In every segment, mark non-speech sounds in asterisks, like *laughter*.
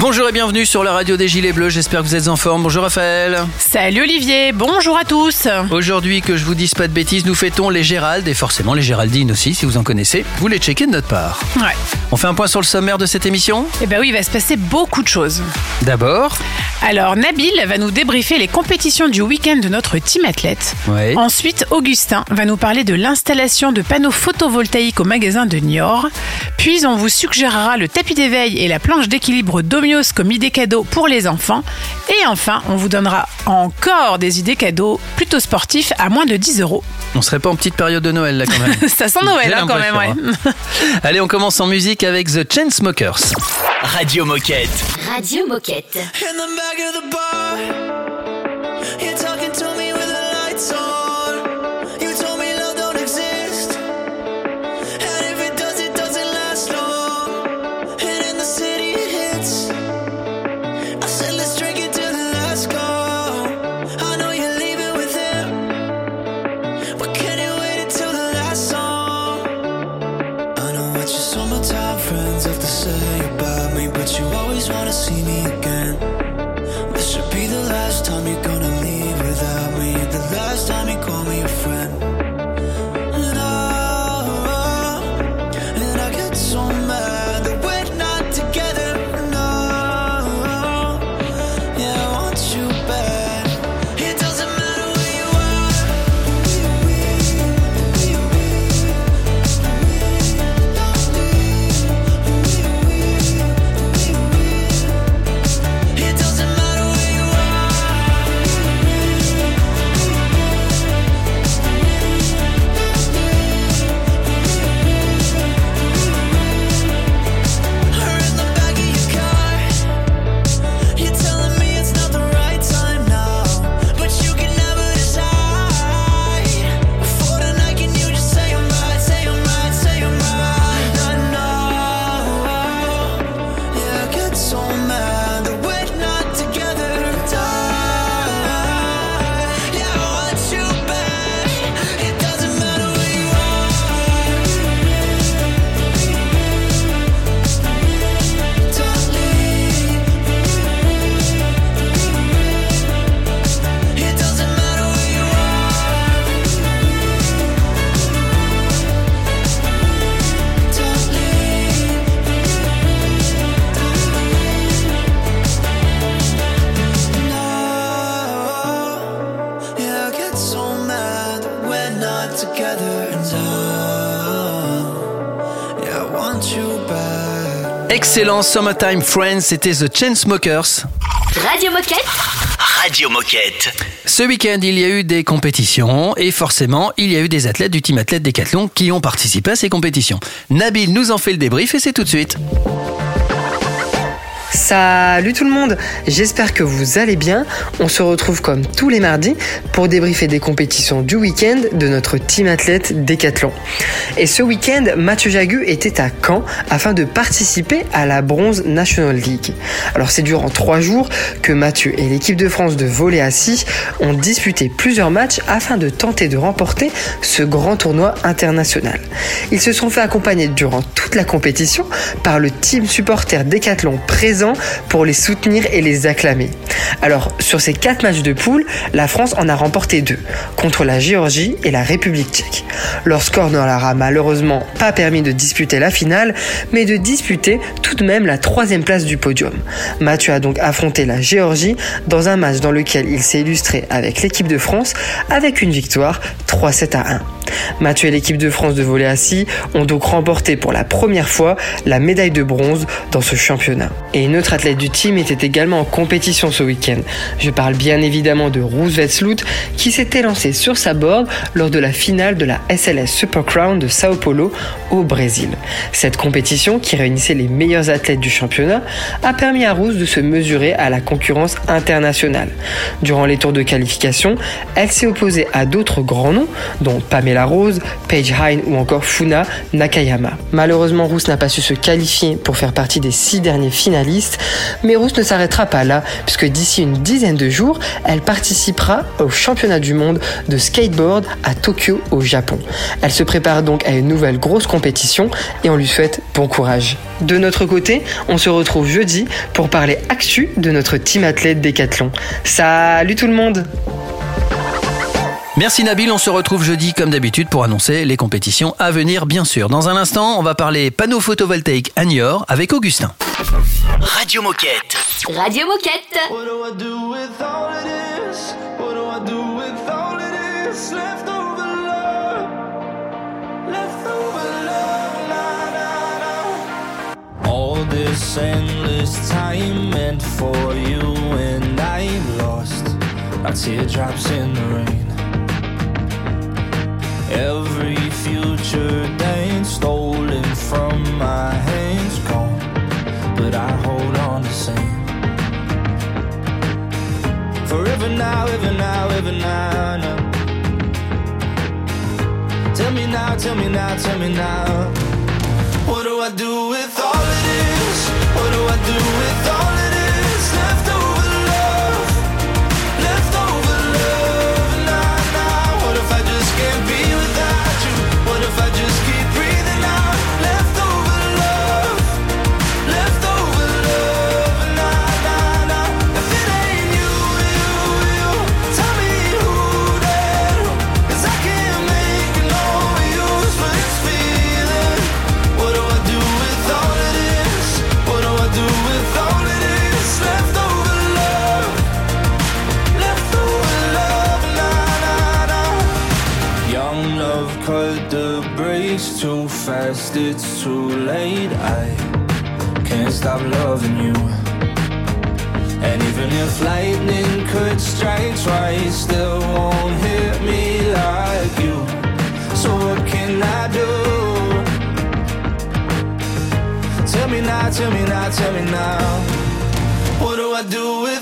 Bonjour et bienvenue sur la radio des Gilets Bleus, j'espère que vous êtes en forme. Bonjour Raphaël. Salut Olivier, bonjour à tous. Aujourd'hui, que je vous dise pas de bêtises, nous fêtons les Géraldes et forcément les Géraldines aussi, si vous en connaissez. Vous les checkez de notre part. Ouais. On fait un point sur le sommaire de cette émission? Eh ben oui, il va se passer beaucoup de choses. D'abord, Alors Nabil va nous débriefer les compétitions du week-end de notre team athlète. Ouais. Ensuite, Augustin va nous parler de l'installation de panneaux photovoltaïques au magasin de Niort. Puis on vous suggérera le tapis d'éveil et la planche d'équilibre comme idée cadeau pour les enfants. Et enfin, on vous donnera encore des idées cadeaux plutôt sportifs à moins de 10 euros. on serait pas en petite période de Noël là quand même. *laughs* Ça sent Noël hein, quand même, ouais. hein. Allez, on commence en musique avec The Chainsmokers. Radio Moquette. Radio Moquette. In the back of the bar, Excellent Summertime Friends, c'était The Chainsmokers. Radio Moquette. Radio Moquette. Ce week-end, il y a eu des compétitions et forcément, il y a eu des athlètes du team athlète Décathlon qui ont participé à ces compétitions. Nabil nous en fait le débrief et c'est tout de suite. Salut tout le monde, j'espère que vous allez bien. On se retrouve comme tous les mardis pour débriefer des compétitions du week-end de notre team athlète Décathlon. Et ce week-end, Mathieu Jagu était à Caen afin de participer à la Bronze National League. Alors c'est durant trois jours que Mathieu et l'équipe de France de volley assis ont disputé plusieurs matchs afin de tenter de remporter ce grand tournoi international. Ils se sont fait accompagner durant toute la compétition par le team supporter Décathlon présent pour les soutenir et les acclamer. Alors, sur ces quatre matchs de poule, la France en a remporté deux, contre la Géorgie et la République tchèque. Leur score ne leur a malheureusement pas permis de disputer la finale, mais de disputer tout de même la troisième place du podium. Mathieu a donc affronté la Géorgie dans un match dans lequel il s'est illustré avec l'équipe de France avec une victoire 3-7 à 1. Mathieu et l'équipe de France de volley assis ont donc remporté pour la première fois la médaille de bronze dans ce championnat. Et Un autre athlète du team était également en compétition ce week-end. Je parle bien évidemment de Roosevelt Sloot qui s'était lancé sur sa board lors de la finale de la SLS Super Crown de Sao Paulo au Brésil. Cette compétition, qui réunissait les meilleurs athlètes du championnat, a permis à Roos de se mesurer à la concurrence internationale. Durant les tours de qualification, elle s'est opposée à d'autres grands noms, dont Pamela Rose, Paige Hine ou encore Funa Nakayama. Malheureusement, Roos n'a pas su se qualifier pour faire partie des six derniers finalistes, mais Roos ne s'arrêtera pas là, puisque d'ici une dizaine de jours, elle participera au championnat du monde de skateboard à Tokyo au Japon. Elle se prépare donc à une nouvelle grosse compétition et on lui souhaite bon courage. De notre côté, on se retrouve jeudi pour parler actu de notre team athlète Décathlon. Salut tout le monde Merci Nabil, on se retrouve jeudi comme d'habitude pour annoncer les compétitions à venir bien sûr. Dans un instant, on va parler panneau photovoltaïque à Niort avec Augustin. Radio Moquette. Radio Moquette. This endless time meant for you and I'm lost. Our teardrops in the rain. Every future dance stolen from my hands gone, but I hold on the same. Forever now, ever now, ever now, now. Tell me now, tell me now, tell me now. What do I do too late. I can't stop loving you. And even if lightning could strike twice, still won't hit me like you. So what can I do? Tell me now, tell me now, tell me now. What do I do with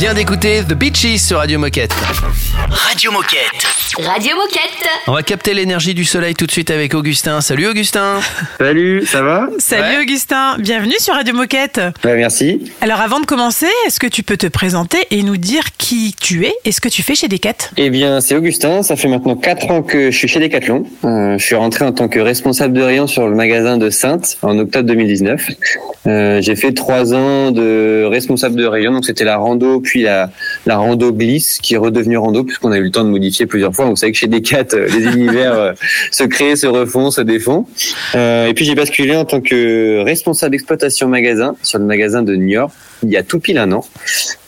Vient d'écouter The Beaches sur Radio Moquette. Radio Moquette. Radio Moquette. On va capter l'énergie du soleil tout de suite avec Augustin. Salut Augustin. *laughs* Salut, ça va? Salut Ouais. Augustin, bienvenue sur Radio Moquette. Ouais, merci. Alors avant de commencer, est-ce que tu peux te présenter et nous dire qui tu es et ce que tu fais chez Decat? Eh bien, c'est Augustin. Ça fait maintenant 4 ans que je suis chez Decathlon. Euh, je suis rentré en tant que responsable de rayon sur le magasin de Sainte en octobre 2019. Euh, j'ai fait 3 ans de responsable de rayon. Donc, c'était la rando, puis la, la rando glisse qui est redevenue rando puisqu'on a eu le temps de modifier plusieurs fois. Vous savez que chez Decat, euh, les univers euh, *laughs* se créent, se refont, se défont. Euh, et puis, j'ai basculé en tant que responsable d'exploitation magasin sur le magasin de Niort il y a tout pile un an.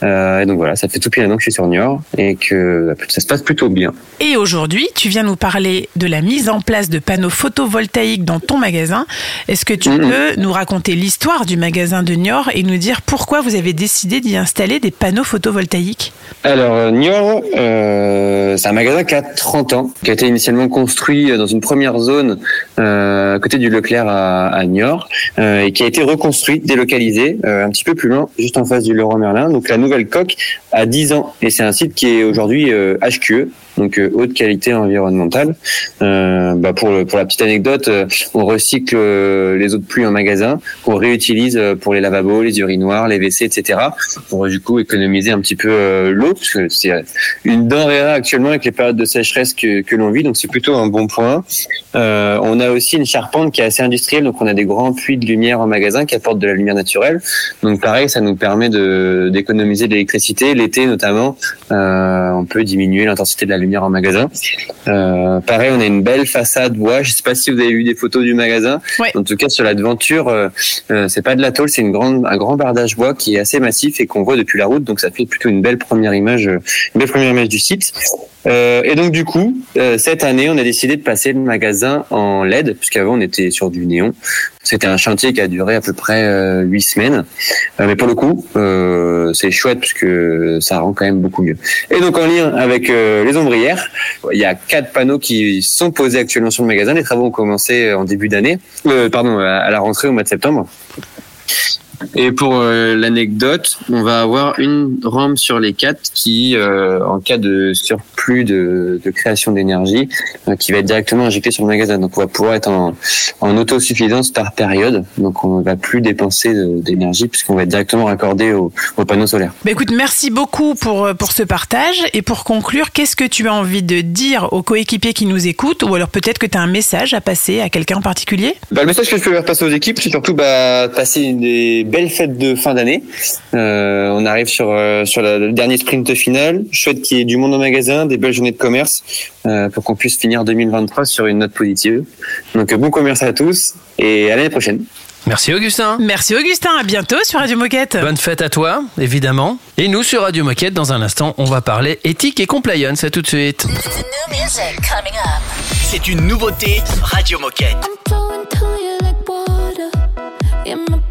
Euh, et donc voilà, ça fait tout pile un an que je suis sur Niort et que bah, ça se passe plutôt bien. Et aujourd'hui, tu viens nous parler de la mise en place de panneaux photovoltaïques dans ton magasin. Est-ce que tu Mhm. peux nous raconter l'histoire du magasin de Niort et nous dire pourquoi vous avez décidé d'y installer des panneaux photovoltaïques? Alors euh, Niort, euh, c'est un magasin qui a 30 ans, qui a été initialement construit dans une première zone euh, à côté du Leclerc à, à Niort et qui a été reconstruit, délocalisé un petit peu plus loin, juste en face du Leroy Merlin. Donc la nouvelle coque a 10 ans et c'est un site qui est aujourd'hui euh, HQE, donc euh, haute qualité environnementale. Euh, bah, pour, le- pour la petite anecdote, euh, on recycle euh, les eaux de pluie en magasin, qu'on réutilise pour les lavabos, les urinoirs, les WC, etc. Pour du coup économiser un petit peu l'eau, parce que c'est une denrée actuellement avec les périodes de sécheresse que, que l'on vit, donc c'est plutôt un bon point. Euh, on a aussi une charpente qui est assez industrielle, donc on a des grands puits de lumière en magasin qui apportent de la lumière naturelle. Donc pareil, ça nous permet d'économiser de l'électricité. L'été notamment, euh, on peut diminuer l'intensité de la lumière en magasin. Euh, pareil, on a une belle façade bois. Je sais pas si vous avez vu des photos du magasin. En tout cas, sur la devanture, euh, euh, c'est pas de la tôle, c'est une grande, un grand bardage bois qui est assez massif et qu'on voit depuis la route. Donc ça fait plutôt une belle première image, euh, une belle première image du site. Euh, et donc du coup, euh, cette année, on a décidé de passer le magasin en LED, puisqu'avant on était sur du néon. C'était un chantier qui a duré à peu près euh, huit semaines, mais pour le coup, c'est chouette puisque ça rend quand même beaucoup mieux. Et donc en lien avec euh, ombrières, il y a quatre panneaux qui sont posés actuellement sur le magasin. Les travaux ont commencé en début d'année, euh, pardon, à la rentrée au mois de septembre. Et pour euh, l'anecdote, on va avoir une rampe sur les quatre qui, euh, en cas de surplus de, de création d'énergie, euh, qui va être directement injectée sur le magasin. Donc on va pouvoir être en, en autosuffisance par période. Donc on ne va plus dépenser d'énergie puisqu'on va être directement raccordé au, au panneau solaire. Bah écoute, merci beaucoup pour, euh, pour ce partage. Et pour conclure, qu'est-ce que tu as envie de dire aux coéquipiers qui nous écoutent Ou alors peut-être que tu as un message à passer à quelqu'un en particulier? Bah, le message que je peux faire passer aux équipes, c'est surtout bah, passer une des belles fêtes de fin d'année. Euh, on arrive sur euh, sur la- le dernier sprint final. Souhaite qu'il y ait du monde au magasin, des belles journées de commerce, euh, pour qu'on puisse finir 2023 sur une note positive. Donc bon commerce à tous et à l'année prochaine. Merci Augustin. Merci Augustin, à bientôt sur Radio Moquette. Bonne fête à toi, évidemment. Et nous, sur Radio Moquette, dans un instant, on va parler éthique et compliance. À tout de suite. C'est une nouveauté Radio Moquette. I'm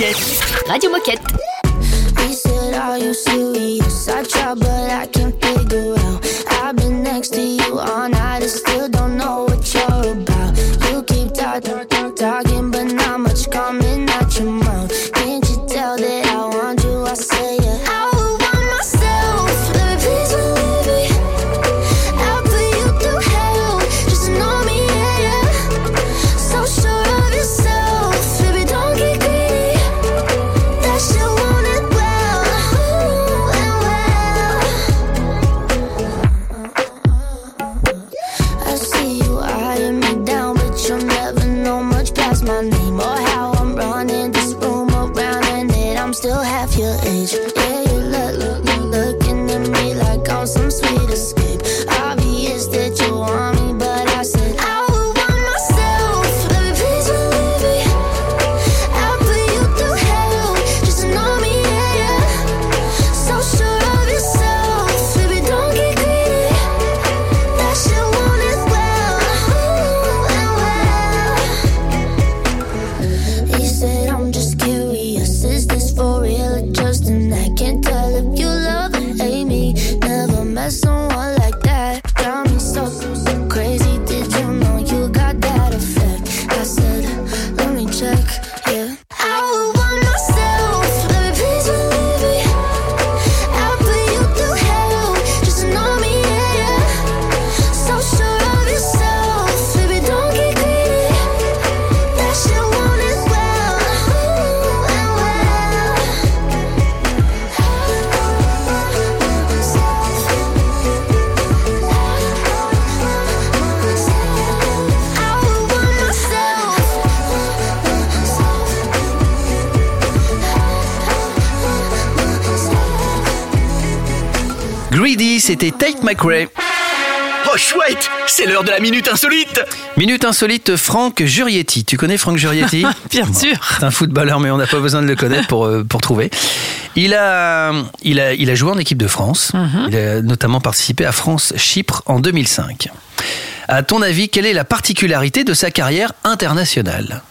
Moquette. Radio Moquette. McRae. Oh chouette, c'est l'heure de la minute insolite. Minute insolite, Franck Jurietti. Tu connais Franck Jurietti *laughs* Bien sûr. C'est un footballeur, mais on n'a pas besoin de le connaître pour, euh, pour trouver. Il a, il, a, il a joué en équipe de France. Il a notamment participé à France-Chypre en 2005. À ton avis, quelle est la particularité de sa carrière internationale?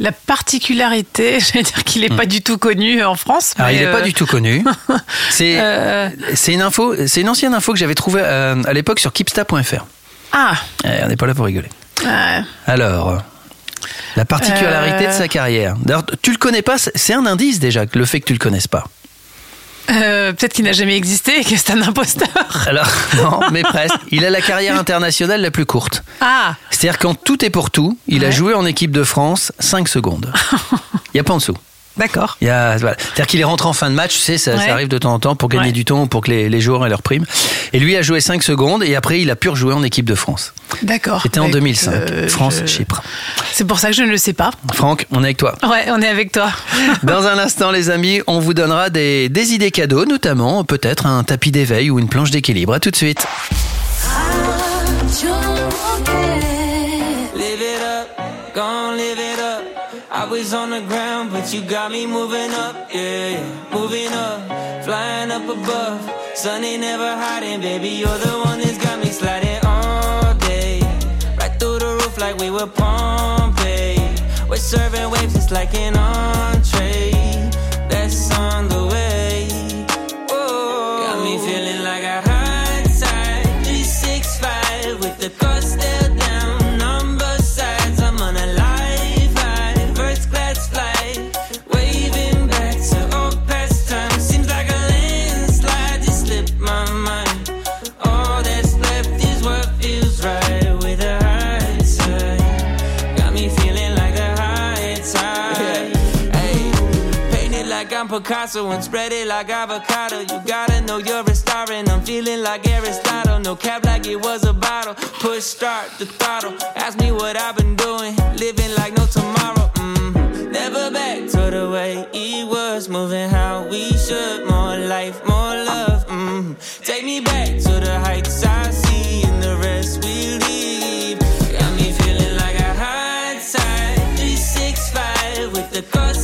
La particularité, *laughs* je vais dire qu'il n'est pas du tout connu en France. Alors, mais, Ah, il n'est pas euh, du tout connu. *laughs* C'est Euh. c'est une info, c'est une ancienne info que j'avais trouvée euh, à l'époque sur keepsta.fr. Ah, Eh, on n'est pas là pour rigoler. euh, Alors, la particularité Euh. de sa carrière. D'ailleurs, tu le connais pas, c'est- c'est un indice déjà, le fait que tu le connaisses pas. Euh, peut-être qu'il n'a jamais existé et que c'est un imposteur. *laughs* Alors, non, mais presque. Il a la carrière internationale la plus courte. Ah, C'est-à-dire qu'en tout et pour tout, il a joué en équipe de France 5 secondes. *laughs* Il n'y a pas en dessous. D'accord. Il y a- voilà. C'est-à-dire qu'il est rentré en fin de match, tu sais, ça, arrive de temps en temps pour gagner Ouais. du temps, pour que les, les joueurs aient leur prime. Et lui a joué 5 secondes et après il a pu rejouer en équipe de France. D'accord. C'était en Bah, 2005, euh, France-Chypre. je- C'est pour ça que je ne le sais pas. Franck, on est avec toi. Ouais, on est avec toi. *laughs* Dans un instant, les amis, on vous donnera des, des idées cadeaux, notamment peut-être un tapis d'éveil ou une planche d'équilibre. À tout de suite. Was on the ground, but you got me moving up, yeah, moving up, flying up above. Sun ain't never hiding, baby. You're the one that's got me sliding all day, right through the roof like we were Pompeii. We're serving waves just like an entree. Picasso and spread it like avocado. You gotta know you're a star and I'm feeling like Aristotle. No cap like it was a bottle. Push start the throttle. Ask me what I've been doing, living like no tomorrow. Mm. Never back to the way it was, moving how we should. More life, more love. Mm. Take me back to the heights I see and the rest we leave. Got me feeling like a tide. 365 with the cost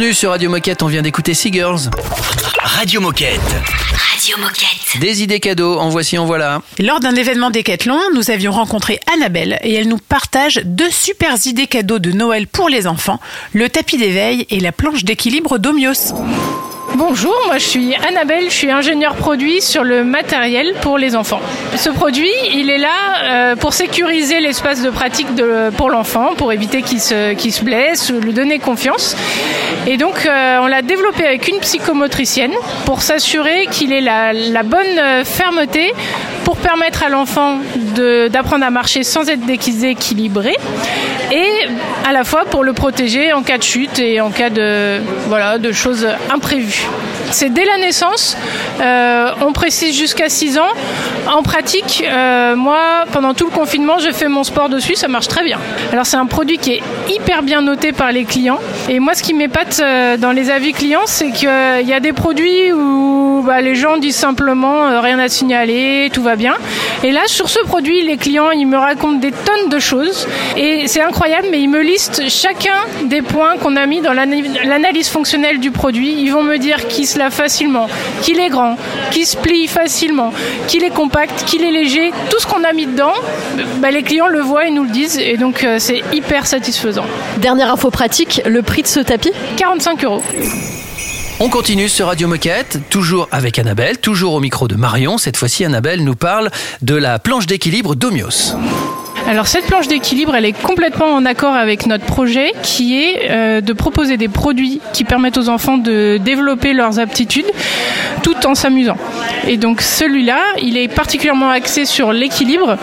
bienvenue sur Radio Moquette, on vient d'écouter Sea Girls. Radio Moquette. Radio Moquette. Des idées cadeaux, en voici, en voilà. Lors d'un événement Décathlon, nous avions rencontré Annabelle et elle nous partage deux super idées cadeaux de Noël pour les enfants, le tapis d'éveil et la planche d'équilibre d'Omios. Bonjour, moi je suis Annabelle, je suis ingénieure produit sur le matériel pour les enfants. Ce produit, il est là euh, pour sécuriser l'espace de pratique pour l'enfant, pour éviter qu'il se, blesse, lui donner confiance. Et donc euh, on l'a développé avec une psychomotricienne pour s'assurer qu'il ait la, bonne euh, fermeté pour permettre à l'enfant d'apprendre à marcher sans être déséquilibré et à la fois pour le protéger en cas de chute et en cas de choses imprévues. C'est dès la naissance, euh, on précise jusqu'à 6 ans. En pratique, euh, moi, pendant tout le confinement, j'ai fait mon sport dessus, ça marche très bien. Alors c'est un produit qui est hyper bien noté par les clients. Et moi, ce qui m'épate euh, dans les avis clients, c'est qu'il y a des produits où bah, les gens disent simplement euh, rien à signaler, tout va bien. Et là, sur ce produit, les clients, ils me racontent des tonnes de choses. Et c'est incroyable, mais ils me listent chacun des points qu'on a mis dans l'ana- l'analyse fonctionnelle du produit. Ils vont me dire qu'il se lave facilement, qu'il est grand, qu'il se plie facilement, qu'il est compact, qu'il est léger. Tout ce qu'on a mis dedans, bah, les clients le voient et nous le disent. Et donc, euh, c'est hyper satisfaisant. Dernière info pratique, le prix de ce tapis? 45 euros. On continue sur Radio Moquette, toujours avec Annabelle, toujours au micro de Marion. Cette fois-ci, Annabelle nous parle de la planche d'équilibre d'Omios. Alors cette planche d'équilibre, elle est complètement en accord avec notre projet qui est euh, de proposer des produits qui permettent aux enfants de développer leurs aptitudes tout en s'amusant. Et donc celui-là, il est particulièrement axé sur l'équilibre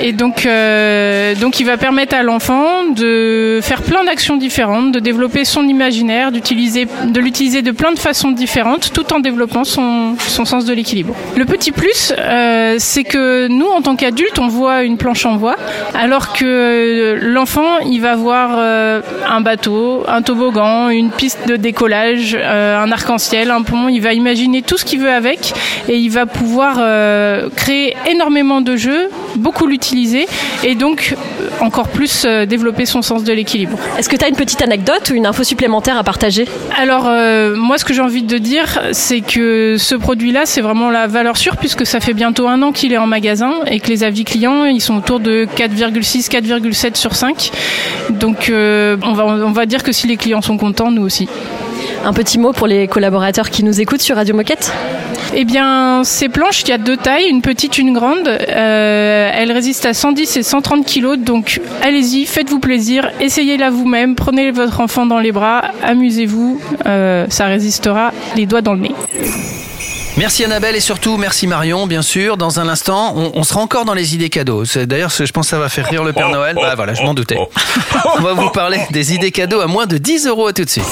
et donc euh, donc il va permettre à l'enfant de faire plein d'actions différentes, de développer son imaginaire, de l'utiliser de plein de façons différentes tout en développant son son sens de l'équilibre. Le petit plus, euh, c'est que nous en tant qu'adultes, on voit une planche en voie alors que euh, l'enfant, il va voir euh, un bateau, un toboggan, une piste de décollage, euh, un arc-en-ciel, un pont. Il va imaginer tout ce qu'il veut avec et il va pouvoir créer énormément de jeux, beaucoup l'utiliser et donc encore plus développer son sens de l'équilibre. Est-ce que tu as une petite anecdote ou une info supplémentaire à partager? Alors, euh, moi, ce que j'ai envie de dire, c'est que ce produit-là, c'est vraiment la valeur sûre, puisque ça fait bientôt un an qu'il est en magasin et que les avis clients, ils sont autour de 4,6, 4,7 sur 5. Donc, euh, on, va, on va dire que si les clients sont contents, nous aussi. Un petit mot pour les collaborateurs qui nous écoutent sur Radio Moquette Eh bien, ces planches, il y a deux tailles, une petite, une grande. Euh, elles résistent à 110 et 130 kilos, donc allez-y, faites-vous plaisir, essayez-la vous-même, prenez votre enfant dans les bras, amusez-vous, euh, ça résistera les doigts dans le nez. Merci Annabelle et surtout merci Marion, bien sûr. Dans un instant, on, on sera encore dans les idées cadeaux. C'est- D'ailleurs, je pense que ça va faire rire le Père Noël. Bah voilà, je m'en doutais. *laughs* On va vous parler des idées cadeaux à moins de 10 euros. À tout de suite.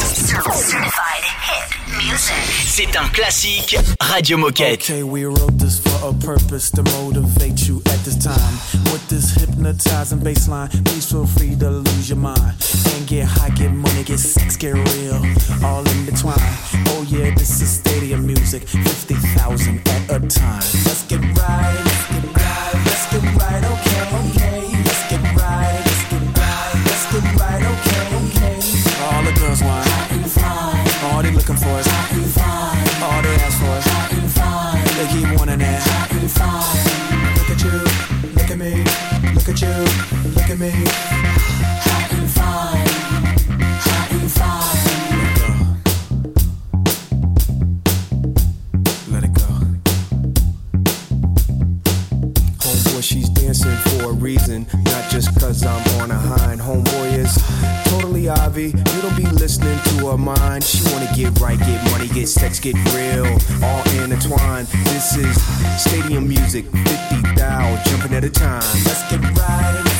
C'est un classique Radio Moquette. Okay, we wrote this for a purpose to motivate you at this time. With this hypnotizing baseline, please feel free to lose your mind. And get high, get money, get sex, get real. All in between. Oh yeah, this is stadium music. 50,000 at a time. Let's get right, let's get right, let's get right, okay, okay. You, look at me. Let it go. Homeboy, she's dancing for a reason, not just cause I'm on a hind. Homeboy is totally Ivy. You don't be listening to her mind. She wanna get right, get money, get sex, get real, all intertwined. This is stadium music, 50 thou jumping at a time. Let's get right,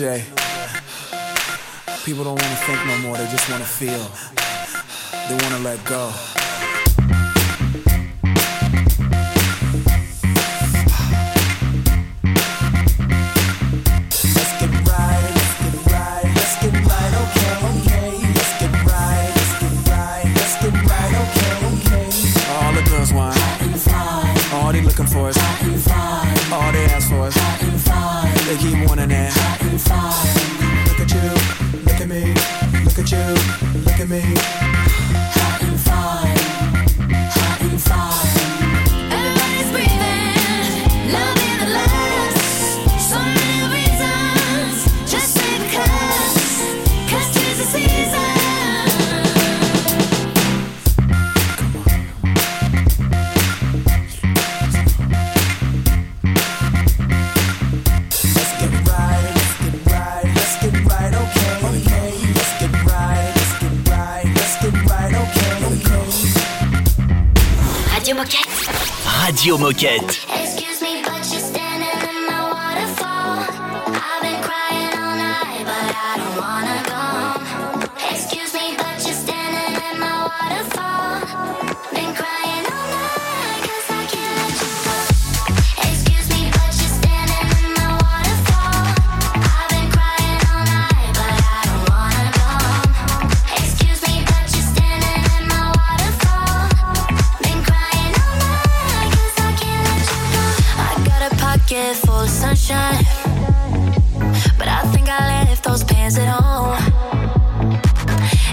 day. People don't wanna think no more, they just wanna feel. They wanna let go. Let's get right, let's get right, let's get right, okay, okay. Let's get right, let's get right, let's get right, okay, okay. All the girls want, all they looking for is, all they ask for is, they keep wanting that. Me, look at you, look at me. Radio Moquette.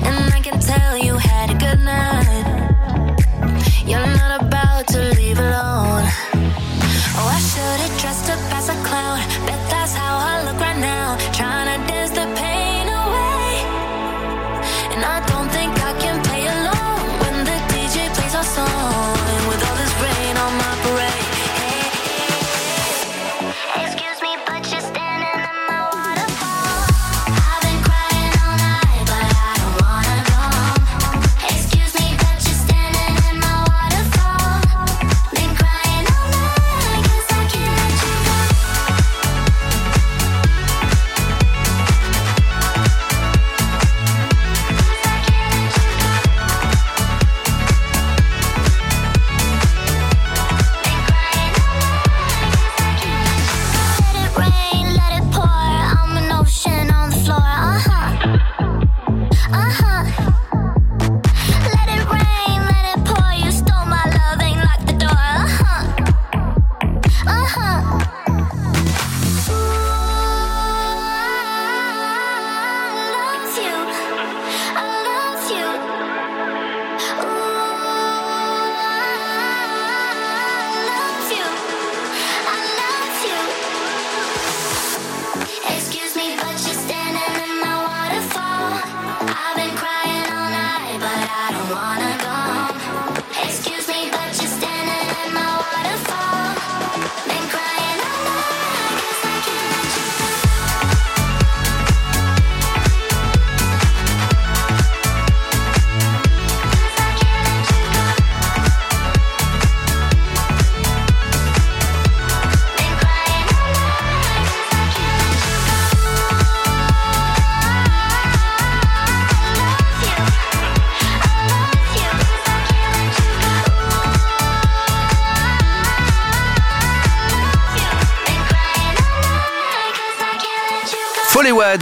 And I can tell you had a good night.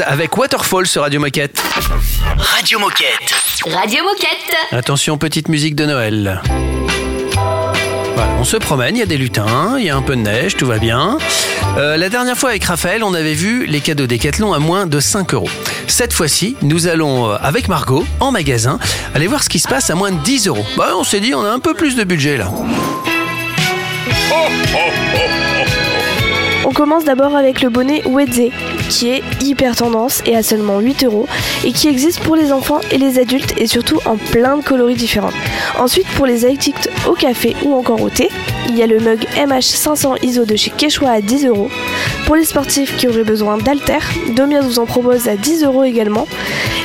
Avec Waterfall sur Radio Moquette. Radio Moquette. Radio Moquette. Attention, petite musique de Noël. Voilà, on se promène, il y a des lutins, il y a un peu de neige, tout va bien. Euh, la dernière fois avec Raphaël, on avait vu les cadeaux Décathlon à moins de 5 euros. Cette fois-ci, nous allons, euh, avec Margot, en magasin, aller voir ce qui se passe à moins de 10 euros. Bah, on s'est dit, on a un peu plus de budget là. On commence d'abord avec le bonnet Wedze, qui est hyper tendance et à seulement 8 euros, et qui existe pour les enfants et les adultes, et surtout en plein de coloris différents. Ensuite, pour les addicts au café ou encore au thé, il y a le mug MH500 ISO de chez Quechua à 10 euros. Pour les sportifs qui auraient besoin d'haltères, Domias vous en propose à 10 euros également.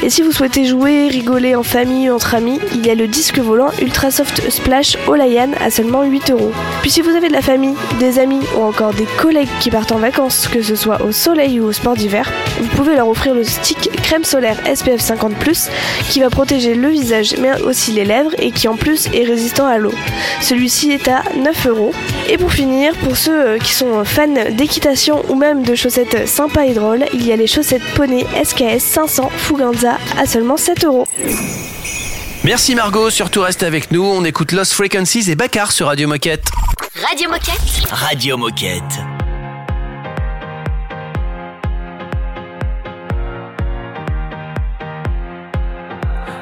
Et si vous souhaitez jouer, rigoler en famille ou entre amis, il y a le disque volant Ultrasoft Splash Olayan à seulement 8 euros. Puis si vous avez de la famille, des amis ou encore des collègues qui partent en vacances, que ce soit au soleil ou au sport d'hiver, vous pouvez leur offrir le stick crème solaire SPF 50+, qui va protéger le visage mais aussi les lèvres et qui en plus est résistant à l'eau. Celui-ci est à 9 euros. Et pour finir, pour ceux euh, qui sont fans d'équitation ou même de chaussettes sympas et drôles, il y a les chaussettes poney SKS 500 Fuganza à seulement 7 euros. Merci Margot, surtout reste avec nous, on écoute Lost Frequencies et Baccar sur Radio Moquette. Radio Moquette. Radio Moquette.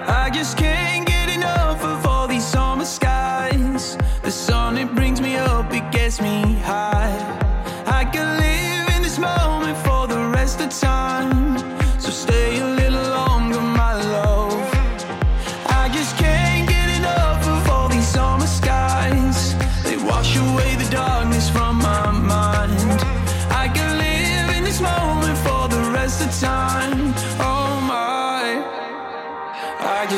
I just can't get enough of all these summer skies. The sun, it brings me up, it gets me high.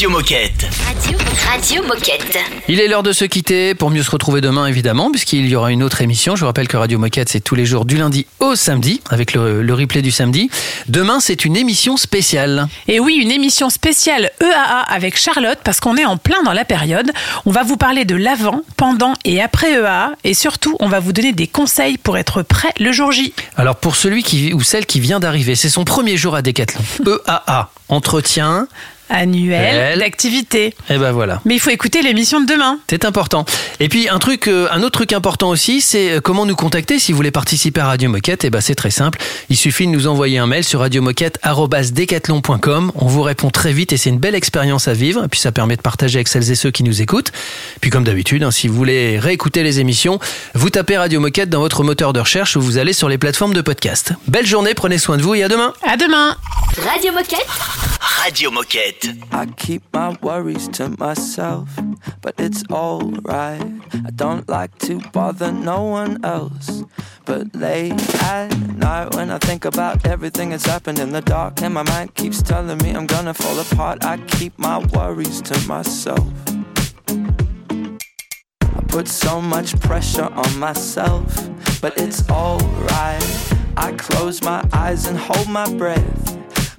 Radio Moquette. Radio, Radio Moquette. Il est l'heure de se quitter pour mieux se retrouver demain évidemment puisqu'il y aura une autre émission. Je vous rappelle que Radio Moquette c'est tous les jours du lundi au samedi avec le, le replay du samedi. Demain c'est une émission spéciale. Et oui, une émission spéciale EAA avec Charlotte parce qu'on est en plein dans la période. On va vous parler de l'avant, pendant et après EAA et surtout on va vous donner des conseils pour être prêt le jour J. Alors pour celui qui ou celle qui vient d'arriver, c'est son premier jour à Decathlon. EAA, entretien. Annuel d'activité. Et ben voilà. Mais il faut écouter l'émission de demain. C'est important. Et puis un truc, euh, un autre truc important aussi, c'est euh, comment nous contacter si vous voulez participer à Radio Moquette. Et ben c'est très simple. Il suffit de nous envoyer un mail sur radiomoquette@decathlon.com. On vous répond très vite et c'est une belle expérience à vivre. Et puis ça permet de partager avec celles et ceux qui nous écoutent. Puis comme d'habitude, hein, si vous voulez réécouter les émissions, vous tapez Radio Moquette dans votre moteur de recherche ou vous allez sur les plateformes de podcast. Belle journée, prenez soin de vous et à demain. À demain. Radio Moquette. Radio Moquette. I keep my worries to myself, but it's alright. I don't like to bother no one else. But late at night, when I think about everything that's happened in the dark, and my mind keeps telling me I'm gonna fall apart, I keep my worries to myself. I put so much pressure on myself, but it's alright. I close my eyes and hold my breath.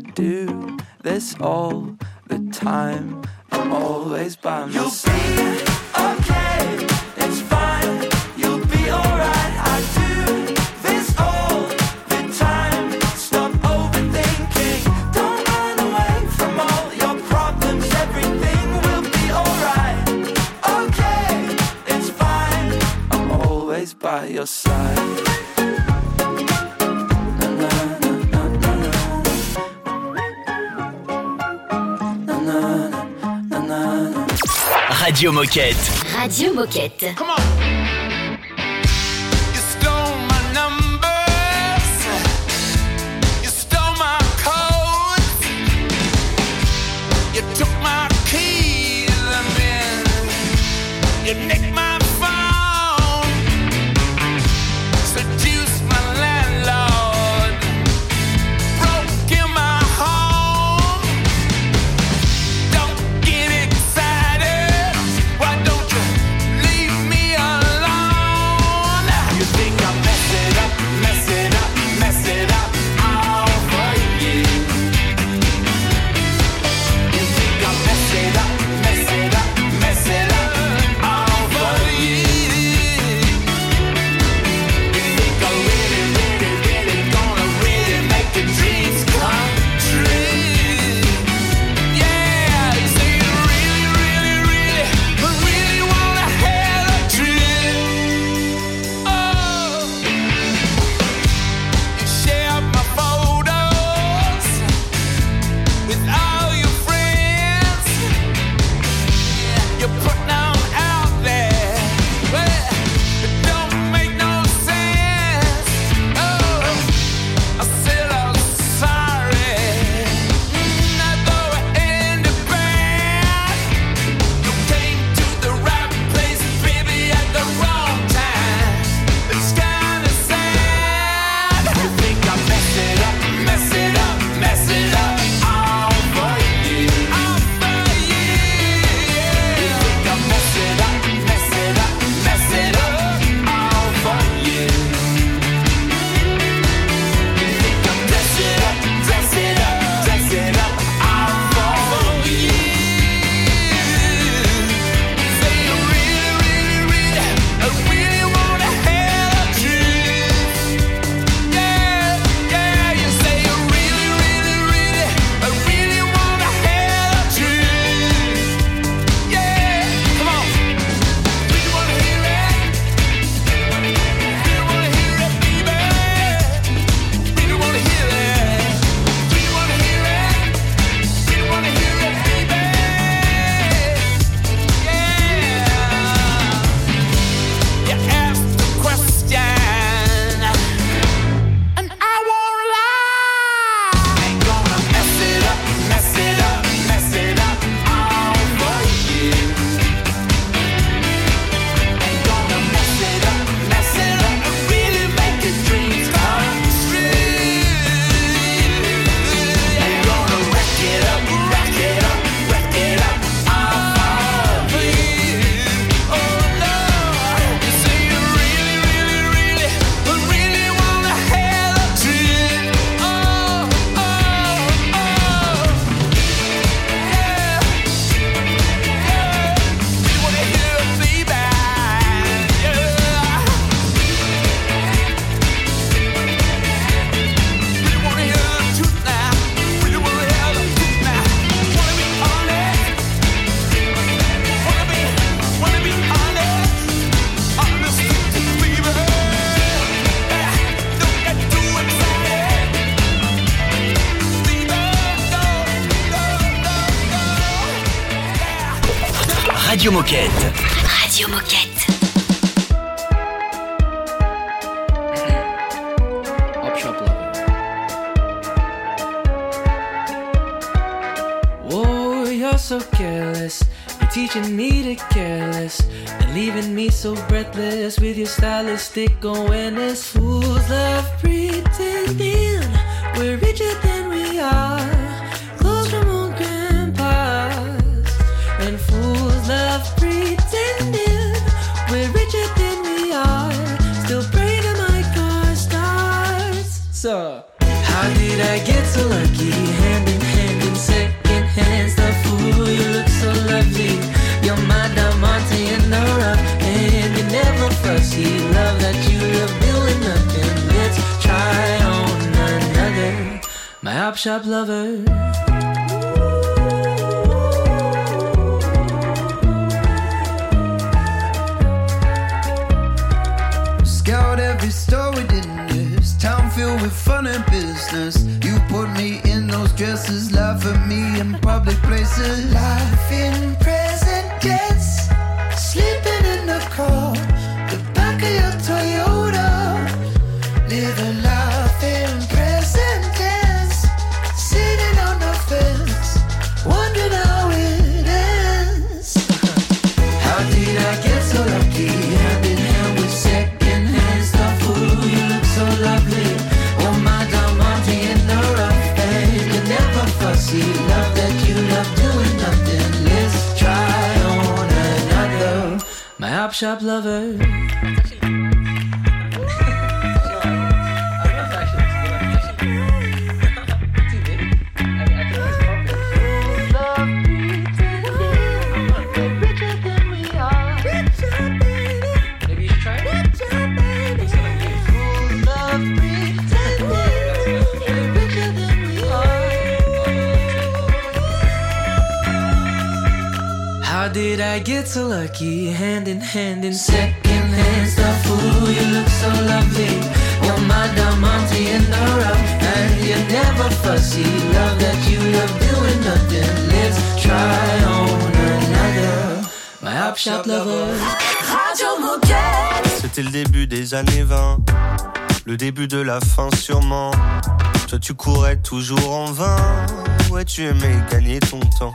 I do this all the time. I'm always by myself. You'll be okay, it's fine. You'll be alright. I do this all the Radio Moquette. Radio Moquette. You stole my Radio Moquette. Radio Moquette. Whoa, oh, you're so careless. You're teaching me to careless and leaving me so breathless with your stylistic awareness. Fools love pretending we're richer than we are. Get so lucky? Hand in hand in second hands, the fool. You look so lovely. You're my diamante in the rough, and you're never fussy. Love that you love doing nothing. Let's try on another. My op shop lover. else's love for me in public places. Life My op shop lover. I get so lucky? Hand in hand in second hand stuff. Ooh, you look so lovely. You're my diamante in the rough, and you're never fussy. Love that you love doing nothing. Let's try on another. My op shop lover. Radio Moquette. C'était le début des années 20, le début de la fin sûrement. Toi tu courais toujours en vain, ouais tu aimais gagner ton temps.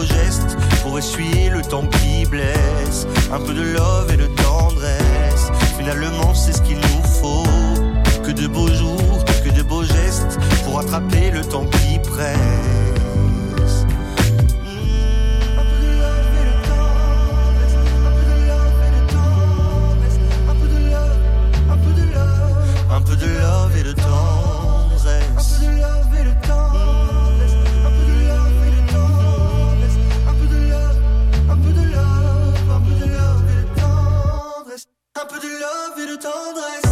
gestes, pour essuyer le temps qui blesse. Un peu de love et de tendresse, finalement c'est ce qu'il nous faut. Que de beaux jours, que de beaux gestes, pour attraper le temps qui presse. Un peu de love et de tendresse. Tendresse. Un